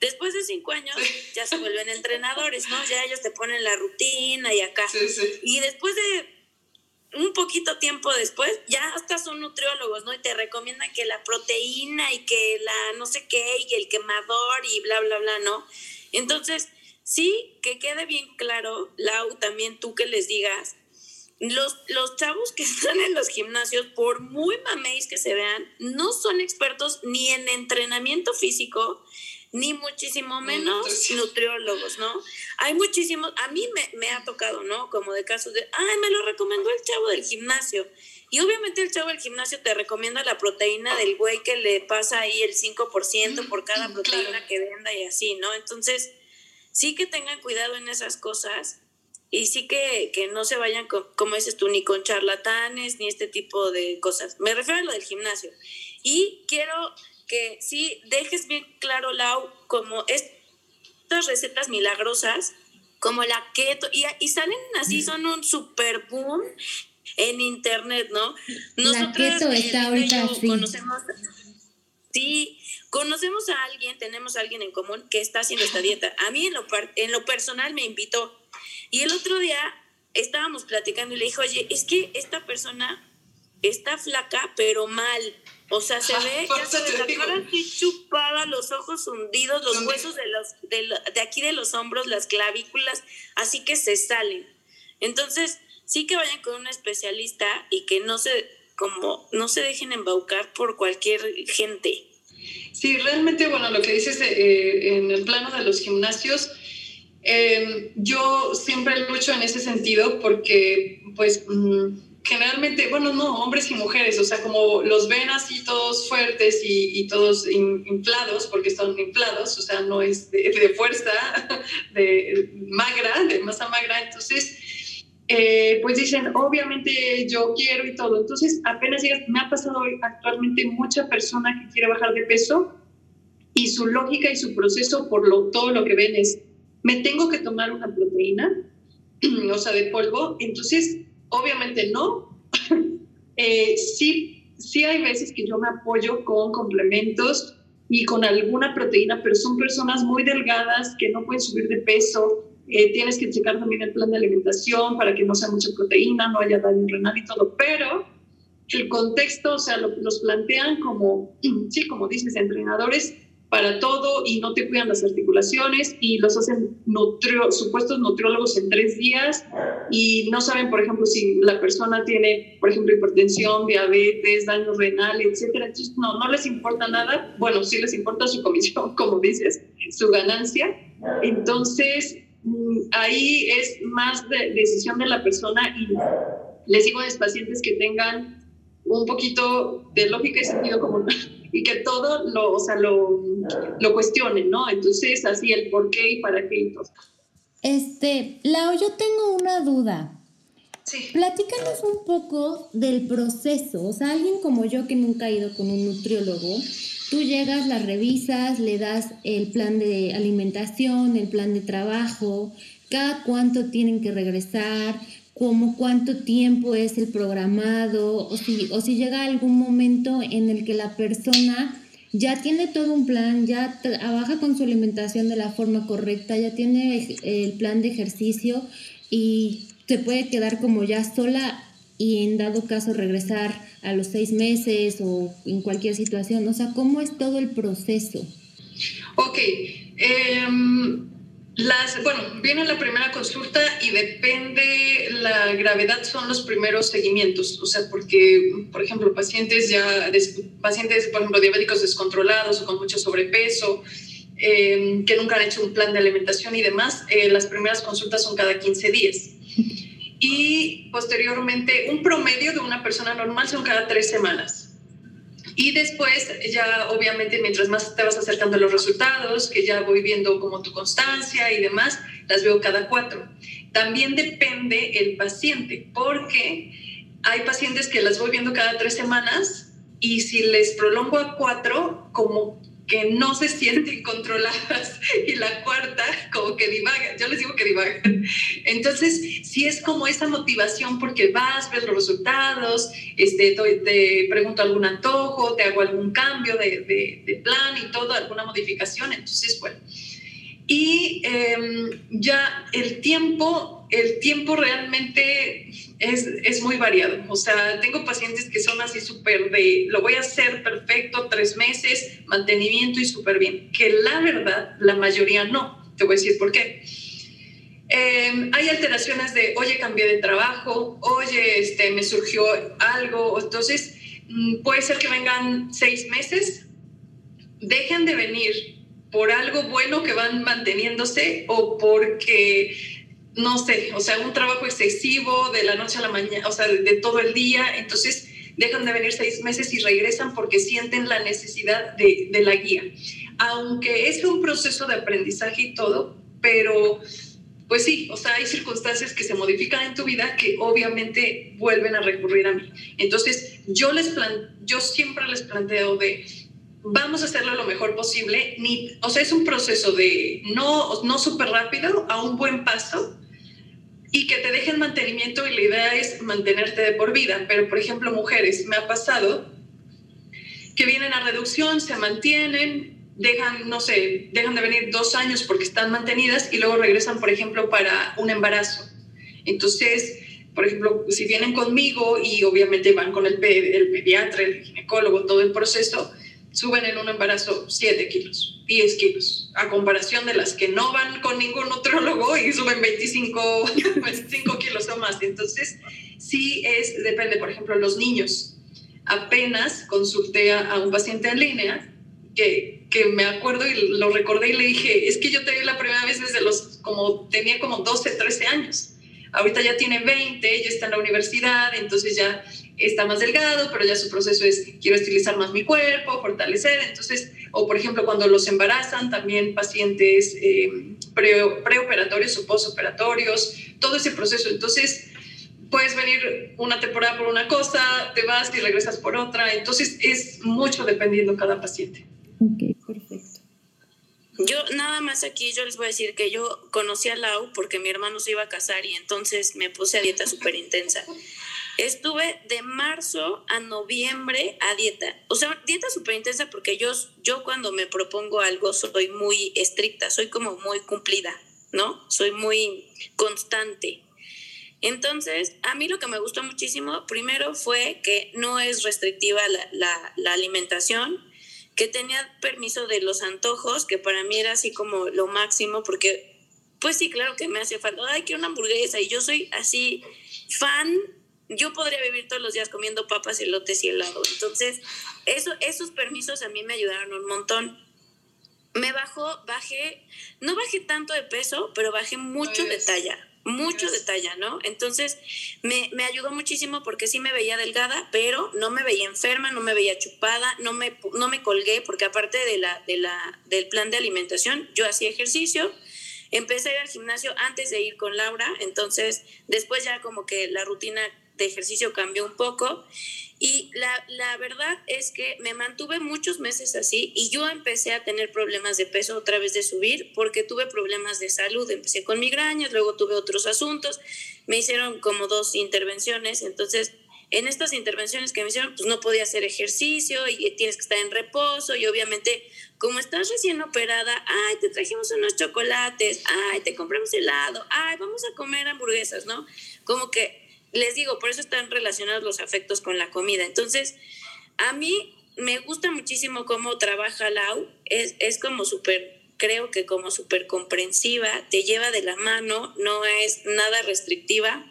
Después de cinco años ya se vuelven entrenadores, ¿no? Ya ellos te ponen la rutina y acá. Y después de un poquito tiempo después, ya hasta son nutriólogos, ¿no? Y te recomiendan que la proteína y que la no sé qué y el quemador y bla, bla, bla, ¿no? Entonces, sí, que quede bien claro, Lau, también tú que les digas, los, los chavos que [LAUGHS] están en los gimnasios, por muy mameis que se vean, no son expertos ni en entrenamiento físico, ni muchísimo menos nutriólogos, ¿no? Hay muchísimos, a mí me, me, ha tocado, ¿no? Como de casos de, ay, me lo recomendó el chavo del gimnasio. Y obviamente el chavo del gimnasio te recomienda la proteína del güey que le pasa ahí el 5% por cada proteína que venda y así, ¿no? Entonces, sí que tengan cuidado en esas cosas y sí que, que no se vayan, con, como dices tú, ni con charlatanes, ni este tipo de cosas. Me refiero a lo del gimnasio. Y quiero que sí dejes bien claro, Lau, como estas recetas milagrosas, como la keto, y, y salen así, son un super boom en internet, ¿no? Nosotros está ahorita conocemos, sí, conocemos a alguien, tenemos a alguien en común que está haciendo esta dieta. A mí en lo, en lo personal me invitó y el otro día estábamos platicando y le dije, oye, es que esta persona está flaca, pero mal. O sea, se ve, ya se ve la cara así chupada, los ojos hundidos, los huesos de, los, de, de aquí de los hombros, las clavículas, así que se salen. Entonces, sí que vayan con un especialista y que no se, como, no se dejen embaucar por cualquier gente. Sí, realmente, bueno, lo que dices eh, en el plano de los gimnasios, em, yo siempre lucho en ese sentido porque, pues, mm, generalmente, bueno, no, hombres y mujeres, o sea, como los ven así todos fuertes y, todos inflados, porque están inflados, o sea, no es de, fuerza, [LAUGHS] de magra, de masa magra, entonces, eh, pues dicen, obviamente yo quiero y todo. Entonces, apenas me ha pasado actualmente mucha persona que quiere bajar de peso y su lógica y su proceso por lo, todo lo que ven es, me tengo que tomar una proteína, [CLEARS THROAT] o sea, de polvo, entonces obviamente no. [LAUGHS] eh, sí, sí hay veces que yo me apoyo con complementos y con alguna proteína, pero son personas muy delgadas que no pueden subir de peso. Eh, tienes que checar también el plan de alimentación para que no sea mucha proteína, no haya daño renal y todo, pero el contexto, o sea, lo, los plantean como, [CLEARS THROAT] sí, como dices, entrenadores para todo y no te cuidan las articulaciones y los hacen supuestos nutriólogos en tres días y no saben, por ejemplo, si la persona tiene, por ejemplo, hipertensión, diabetes, daño renal, etcétera. Entonces, no, no les importa nada. Bueno, sí les importa su comisión, [LAUGHS] como dices, su ganancia. Entonces, ahí es más de decisión de la persona y les digo a mis pacientes que tengan un poquito de lógica y sentido común [LAUGHS] y que todo lo, o sea, lo, lo cuestionen, ¿no? Entonces, así el por qué y para qué y todo. Este, Lau, yo tengo una duda. Sí. Platícanos un poco del proceso. O sea, alguien como yo que nunca ha ido con un nutriólogo, tú llegas, la revisas, le das el plan de alimentación, el plan de trabajo, cada cuánto tienen que regresar, como cuánto tiempo es el programado, o si, o si llega algún momento en el que la persona ya tiene todo un plan, ya trabaja con su alimentación de la forma correcta, ya tiene el plan de ejercicio y se puede quedar como ya sola y en dado caso regresar a los seis meses o en cualquier situación. O sea, ¿cómo es todo el proceso? Ok. Em, las, bueno, viene la primera consulta y depende la gravedad, son los primeros seguimientos. O sea, porque, por ejemplo, pacientes ya, pacientes, por ejemplo, diabéticos descontrolados o con mucho sobrepeso, em, que nunca han hecho un plan de alimentación y demás, eh, las primeras consultas son cada 15 días. Y posteriormente, un promedio de una persona normal son cada tres semanas. Y después, ya obviamente, mientras más te vas acercando a los resultados, que ya voy viendo como tu constancia y demás, las veo cada cuatro. También depende el paciente, porque hay pacientes que las voy viendo cada tres semanas y si les prolongo a cuatro, como que no se sienten controladas [LAUGHS] y la cuarta como que divaga, yo les digo que divaga. Entonces, sí es como esa motivación porque vas, ves los resultados, este, te, pregunto algún antojo, te hago algún cambio de, de, plan y todo, alguna modificación, entonces, bueno. Y em, ya el tiempo, el tiempo realmente es, es, muy variado. O sea, tengo pacientes que son así súper de, lo voy a hacer perfecto, tres meses, mantenimiento y súper bien. Que la verdad, la mayoría no. Te voy a decir por qué. Em, hay alteraciones de, oye, cambié de trabajo, oye, este, me surgió algo. Entonces, mm, puede ser que vengan seis meses, dejen de venir por algo bueno que van manteniéndose o porque no sé, o sea, un trabajo excesivo de la noche a la mañana, o sea, de, todo el día, entonces dejan de venir seis meses y regresan porque sienten la necesidad de, de la guía. Aunque es un proceso de aprendizaje y todo, pero pues sí, o sea, hay circunstancias que se modifican en tu vida que obviamente vuelven a recurrir a mí. Entonces, yo les plan yo siempre les planteo de vamos a hacerlo lo mejor posible, ni, o sea, es un proceso de no no súper rápido a un buen paso, y que te dejen mantenimiento y la idea es mantenerte de por vida. Pero, por ejemplo, mujeres, me ha pasado que vienen a reducción, se mantienen, dejan, no sé, dejan de venir dos años porque están mantenidas y luego regresan, por ejemplo, para un embarazo. Entonces, por ejemplo, si vienen conmigo y obviamente van con el, el pediatra, el ginecólogo, todo el proceso, suben en un embarazo 7 kilos, 10 kilos, a comparación de las que no van con ningún nutriólogo y suben 25, 25 [LAUGHS] kilos o más. Entonces, sí es, depende, por ejemplo, los niños. Apenas consulté a, un paciente en línea que, que, me acuerdo y lo recordé y le dije, es que yo te vi la primera vez desde los, como tenía como 12, 13 años. Ahorita ya tiene 20, ya está en la universidad, entonces ya está más delgado, pero ya su proceso es quiero estilizar más mi cuerpo, fortalecer. Entonces, o por ejemplo, cuando los embarazan, también pacientes eh, preoperatorios o postoperatorios, todo ese proceso. Entonces, puedes venir una temporada por una cosa, te vas y regresas por otra. Entonces, es mucho dependiendo cada paciente. Ok, perfecto. Yo nada más aquí, yo les voy a decir que yo conocí a Lau porque mi hermano se iba a casar y entonces me puse a dieta súper intensa. Estuve de marzo a noviembre a dieta. O sea, dieta súper intensa porque yo, yo cuando me propongo algo soy muy estricta, soy como muy cumplida, ¿no? Soy muy constante. Entonces, a mí lo que me gustó muchísimo, primero fue que no es restrictiva la, la, la alimentación, que tenía permiso de los antojos, que para mí era así como lo máximo, porque pues sí, claro que me hace falta, ay, quiero una hamburguesa, y yo soy así fan yo podría vivir todos los días comiendo papas, elotes y helado. Entonces, eso, esos permisos a mí me ayudaron un montón. Me bajó, bajé, no bajé tanto de peso, pero bajé mucho de talla, mucho de talla, ¿no? Entonces, me, me, ayudó muchísimo porque sí me veía delgada, pero no me veía enferma, no me veía chupada, no me, no me colgué, porque aparte de la, de la, del plan de alimentación, yo hacía ejercicio, empecé a ir al gimnasio antes de ir con Laura, entonces después ya como que la rutina de ejercicio cambió un poco y la, la, verdad es que me mantuve muchos meses así y yo empecé a tener problemas de peso otra vez de subir porque tuve problemas de salud. Empecé con migrañas, luego tuve otros asuntos, me hicieron como dos intervenciones, entonces en estas intervenciones que me hicieron, pues no podía hacer ejercicio y tienes que estar en reposo y obviamente como estás recién operada, ay, te trajimos unos chocolates, ay, te compramos helado, ay, vamos a comer hamburguesas, ¿no? Como que les digo, por eso están relacionados los afectos con la comida. Entonces, a mí me gusta muchísimo cómo trabaja Lau, es, es como súper, creo que como súper comprensiva, te lleva de la mano, no es nada restrictiva.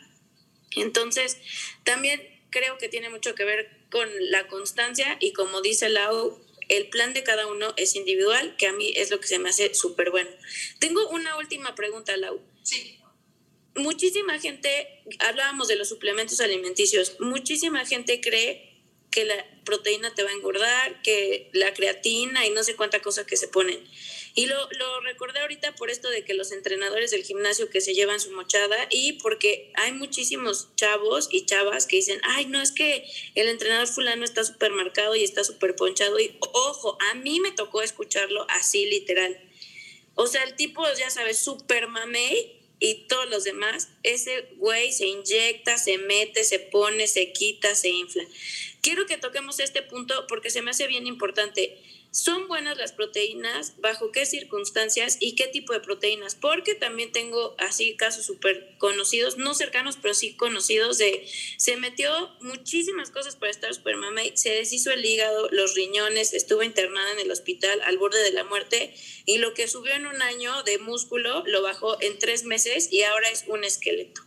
Entonces, también creo que tiene mucho que ver con la constancia y como dice Lau, el plan de cada uno es individual, que a mí es lo que se me hace súper bueno. Tengo una última pregunta, Lau. Sí muchísima gente, hablábamos de los suplementos alimenticios, muchísima gente cree que la proteína te va a engordar, que la creatina y no sé cuánta cosa que se ponen. Y lo, lo, recordé ahorita por esto de que los entrenadores del gimnasio que se llevan su mochada y porque hay muchísimos chavos y chavas que dicen, ay, no, es que el entrenador fulano está súper marcado y está súper ponchado. Y ojo, a mí me tocó escucharlo así literal. O sea, el tipo, ya sabes, súper mamey y todos los demás, ese güey se inyecta, se mete, se pone, se quita, se infla. Quiero que toquemos este punto porque se me hace bien importante. ¿Son buenas las proteínas? ¿Bajo qué circunstancias y qué tipo de proteínas? Porque también tengo así casos súper conocidos, no cercanos, pero sí conocidos de se metió muchísimas cosas para estar y se deshizo el hígado, los riñones, estuvo internada en el hospital al borde de la muerte y lo que subió en un año de músculo lo bajó en tres meses y ahora es un esqueleto.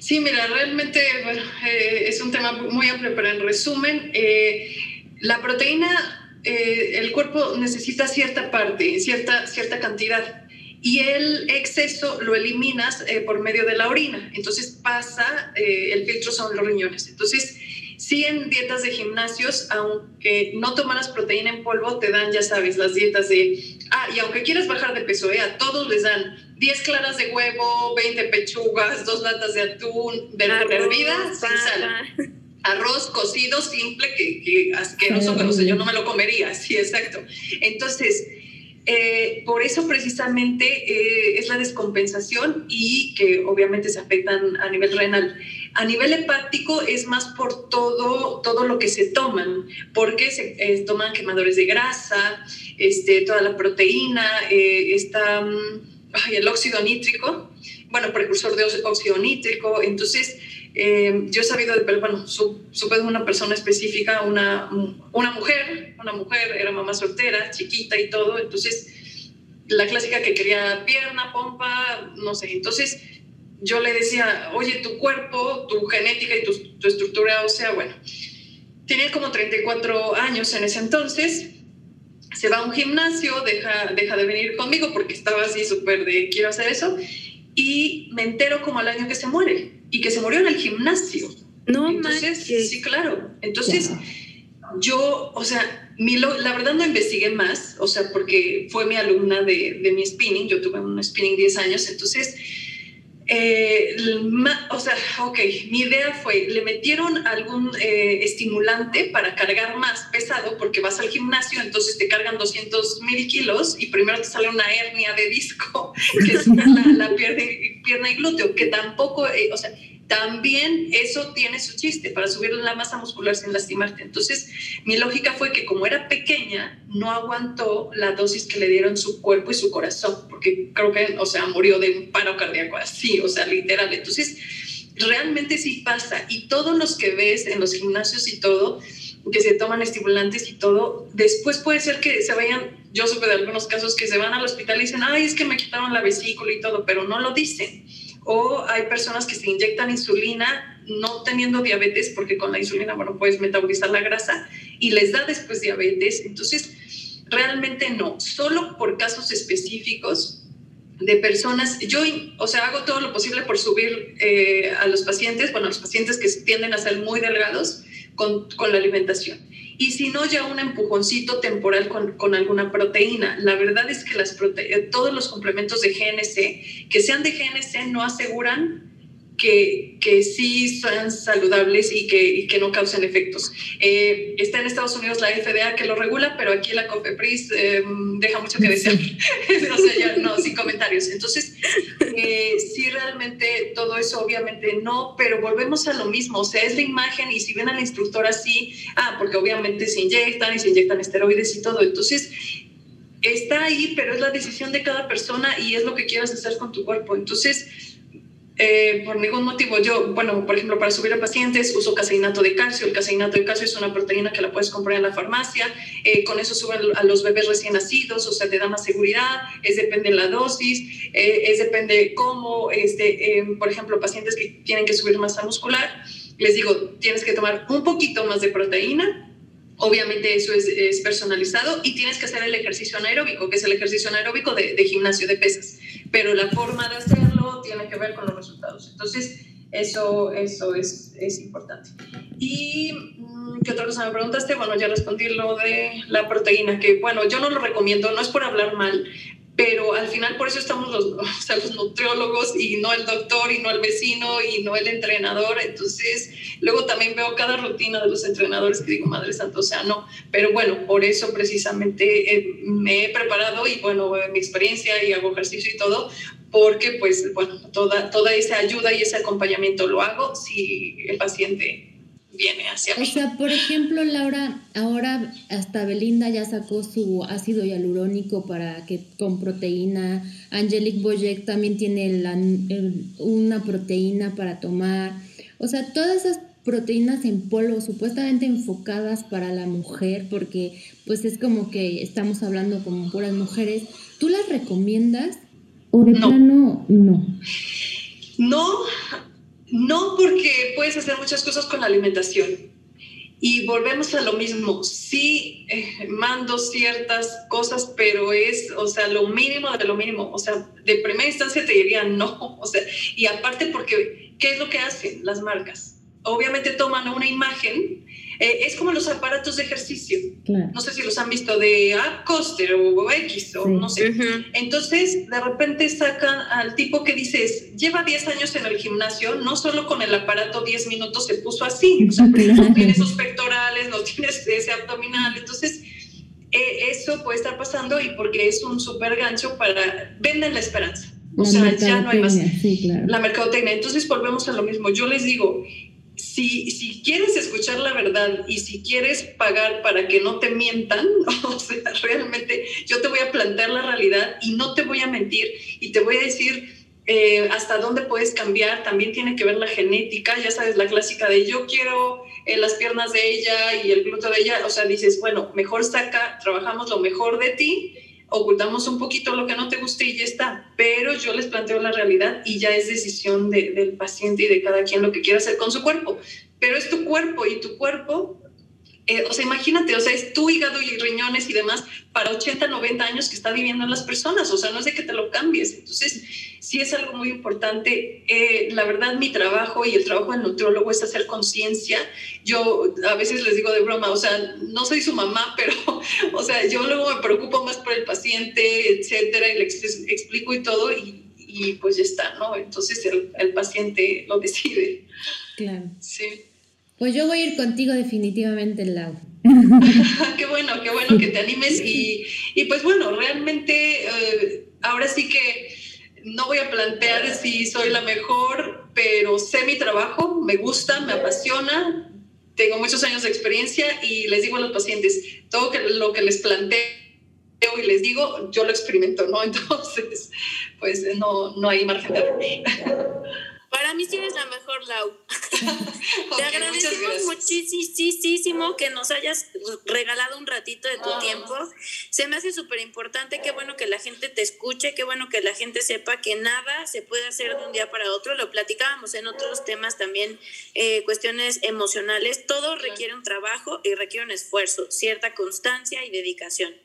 Sí, mira, realmente eh, es un tema muy amplio, pero en resumen, eh, la proteína eh, el cuerpo necesita cierta parte, cierta, cierta cantidad, y el exceso lo eliminas eh, por medio de la orina. Entonces pasa, eh, el filtro son los riñones. Entonces, sí en dietas de gimnasios, aunque no tomaras proteína en polvo, te dan, ya sabes, las dietas de, ah, y aunque quieras bajar de peso, a todos les dan 10 claras de huevo, 20 pechugas, dos latas de atún, verdura hervida, sin sal arroz cocido simple que, que asqueroso, que no sé, yo no me lo comería, sí, exacto. Entonces, eh, por eso precisamente eh, es la descompensación y que obviamente se afectan a nivel renal. A nivel hepático es más por todo, todo lo que se toman, porque se eh, toman quemadores de grasa, este, toda la proteína, está mm, el óxido nítrico, bueno, precursor de óxido nítrico, entonces eh, yo he sabido, de, bueno, supe de una persona específica, una, una mujer, una mujer, era mamá soltera, chiquita y todo, entonces la clásica que quería pierna, pompa, no sé, entonces yo le decía, oye, tu cuerpo, tu genética y tu, tu estructura ósea, bueno, tenía como 34 años en ese entonces, se va a un gimnasio, deja, deja de venir conmigo porque estaba así súper de quiero hacer eso, y me entero como al año que se muere y que se murió en el gimnasio. No Entonces, sí, claro. Entonces, yo, o sea, mi la verdad no investigué más, o sea, porque fue mi alumna de, de mi spinning, yo tuve un spinning 10 años, entonces eh, o sea, ok, mi idea fue, le metieron algún eh, estimulante para cargar más pesado porque vas al gimnasio, entonces te cargan 200 mil kilos y primero te sale una hernia de disco, [LAUGHS] que es la, pierna, y glúteo, que tampoco, eh, o sea, también eso tiene su chiste para subir la masa muscular sin lastimarte. Entonces, mi lógica fue que como era pequeña, no aguantó la dosis que le dieron su cuerpo y su corazón, porque creo que, o sea, murió de un paro cardíaco así, o sea, literal. Entonces, realmente sí pasa. Y todos los que ves en los gimnasios y todo, que se toman estimulantes y todo, después puede ser que se vayan, yo supe de algunos casos que se van al hospital y dicen, ay, es que me quitaron la vesícula y todo, pero no lo dicen o hay personas que se inyectan insulina no teniendo diabetes, porque con la insulina, bueno, puedes metabolizar la grasa y les da después diabetes. Entonces, realmente no, solo por casos específicos de personas, yo, o sea, hago todo lo posible por subir eh, a los pacientes, bueno, a los pacientes que tienden a ser muy delgados con, con la alimentación y si no, ya un empujoncito temporal con, con alguna proteína. La verdad es que las todos los complementos de GNC, que sean de GNC, no aseguran que, que sí sean saludables y que, y que no causen efectos. Eh, está en Estados Unidos la FDA que lo regula, pero aquí la COFEPRIS eh, deja mucho que desear. [LAUGHS] o sea, ya no, sin comentarios. Entonces, eh, sí, realmente todo eso obviamente no, pero volvemos a lo mismo. O sea, es la imagen y si ven a la instructora así, ah, porque obviamente se inyectan y se inyectan esteroides y todo. Entonces, está ahí, pero es la decisión de cada persona y es lo que quieras hacer con tu cuerpo. Entonces, eh, por ningún motivo. Yo, bueno, por ejemplo, para subir a pacientes uso caseinato de calcio. El caseinato de calcio es una proteína que la puedes comprar en la farmacia. Eh, con eso suben a los bebés recién nacidos, o sea, te da más seguridad. Es depende de la dosis, eh, es depende cómo, este, por ejemplo, pacientes que tienen que subir masa muscular, les digo, tienes que tomar un poquito más de proteína. Obviamente eso es, personalizado y tienes que hacer el ejercicio anaeróbico, que es el ejercicio anaeróbico de gimnasio de pesas. Pero la forma de hacerlo tiene que ver con los resultados. Entonces, eso, eso es, es importante. Y, mm, ¿qué otra cosa me preguntaste? Bueno, ya respondí lo de la proteína, que bueno, yo no lo recomiendo, no es por hablar mal, pero al final por eso estamos los, [LAUGHS] o sea, los nutriólogos y no el doctor y no el vecino y no el entrenador. Entonces, luego también veo cada rutina de los entrenadores que digo, Madre Santa, o sea, no. Pero bueno, por eso precisamente eh, me he preparado y bueno, mi experiencia y hago ejercicio y todo, porque pues bueno, toda, toda esa ayuda y ese acompañamiento lo hago si el paciente viene hacia mí. O sea, por ejemplo, Laura, ahora hasta Belinda ya sacó su ácido hialurónico para que con proteína. Angelique Boyek también tiene una proteína para tomar. O sea, todas esas proteínas en polvo supuestamente enfocadas para la mujer, porque pues es como que estamos hablando como puras mujeres. ¿Tú las recomiendas? ¿O de no. plano no? No, no porque puedes hacer muchas cosas con la alimentación. Y volvemos a lo mismo, sí eh, mando ciertas cosas, pero es, o sea, lo mínimo de lo mínimo. O sea, de primera instancia te diría no. [LAUGHS] O sea, y aparte porque, ¿qué es lo que hacen las marcas? Obviamente toman una imagen eh, es como los aparatos de ejercicio. No sé si los han visto de ah, Coster o X o no sé. Entonces, de repente sacan al tipo que dices, lleva 10 años en el gimnasio, no solo con el aparato 10 minutos se puso así. O sea, [LAUGHS] no tiene esos pectorales, no tiene ese abdominal. Entonces, eh, eso puede estar pasando y porque es un súper gancho para, venden la esperanza. O sea, ya no hay más. La mercadotecnia. Entonces volvemos a lo mismo. Yo les digo, si, si quieres escuchar la verdad y si quieres pagar para que no te mientan, [LAUGHS] o sea, realmente yo te voy a plantear la realidad y no te voy a mentir y te voy a decir eh, hasta dónde puedes cambiar. También tiene que ver la genética, ya sabes, la clásica de yo quiero eh, las piernas de ella y el glúteo de ella. O sea, dices, bueno, mejor saca, trabajamos lo mejor de ti ocultamos un poquito lo que no te guste y ya está. Pero yo les planteo la realidad y ya es decisión del paciente y de cada quien lo que quiera hacer con su cuerpo. Pero es tu cuerpo y tu cuerpo eh, o sea, imagínate, o sea, es tu hígado y riñones y demás para 80, 90 años que está viviendo en las personas, o sea, no es de que te lo cambies. Entonces, sí es algo muy importante. Eh, la verdad, mi trabajo y el trabajo del nutriólogo es hacer conciencia. Yo a veces les digo de broma, o sea, no soy su mamá, [LAUGHS] pero, o sea, yo luego me preocupo más por el paciente, etcétera, y le explico y todo, y, y pues ya está, ¿no? Entonces el, el paciente lo decide. Claro. Sí. Pues yo voy a ir contigo definitivamente, Lau. [LAUGHS] qué bueno, qué bueno que te animes y, y pues bueno, realmente eh, ahora sí que no voy a plantear si soy la mejor, pero sé mi trabajo, me gusta, me apasiona, tengo muchos años de experiencia y les digo a los pacientes, todo lo que les planteo y les digo, yo lo experimento, ¿no? [LAUGHS] Entonces, pues no, no hay margen de error. Para mí sí eres la mejor, Lau. [LAUGHS] Te agradecemos muchísimo que nos hayas regalado un ratito de tu ah. tiempo. Se me hace súper importante, qué bueno que la gente te escuche, qué bueno que la gente sepa que nada se puede hacer de un día para otro. Lo platicábamos en otros temas también, eh, cuestiones emocionales. Todo requiere un trabajo y requiere un esfuerzo, cierta constancia y dedicación.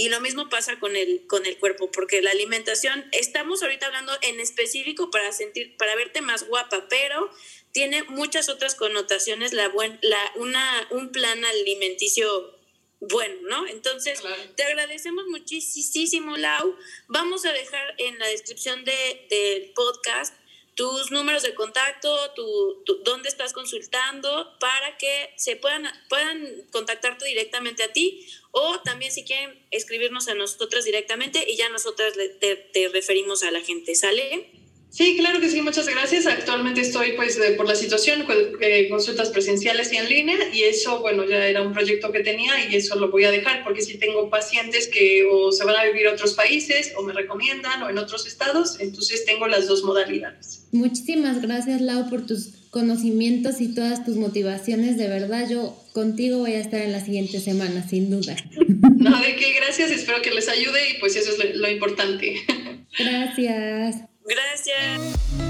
Y lo mismo pasa con el, con el cuerpo, porque la alimentación, estamos ahorita hablando en específico para sentir, para verte más guapa, pero tiene muchas otras connotaciones la buen, la, una, un plan alimenticio bueno, ¿no? Entonces, te agradecemos muchísimo, Lau. Vamos a dejar en la descripción de, del podcast tus números de contacto, tu, dónde estás consultando, para que se puedan, puedan contactarte directamente a ti o también si quieren escribirnos a nosotras directamente y ya nosotras te, te referimos a la gente. ¿Sale? Sí, claro que sí, muchas gracias. Actualmente estoy, pues, por la situación, eh, consultas presenciales y en línea, y eso, bueno, ya era un proyecto que tenía y eso lo voy a dejar porque si tengo pacientes que o se van a vivir a otros países o me recomiendan o en otros estados, entonces tengo las dos modalidades. Muchísimas gracias, Lau, por tus conocimientos y todas tus motivaciones. De verdad, yo contigo voy a estar en la siguiente semana, sin duda. [LAUGHS] No, de qué, gracias, espero que les ayude y pues eso es lo importante. [LAUGHS] Gracias. Gracias.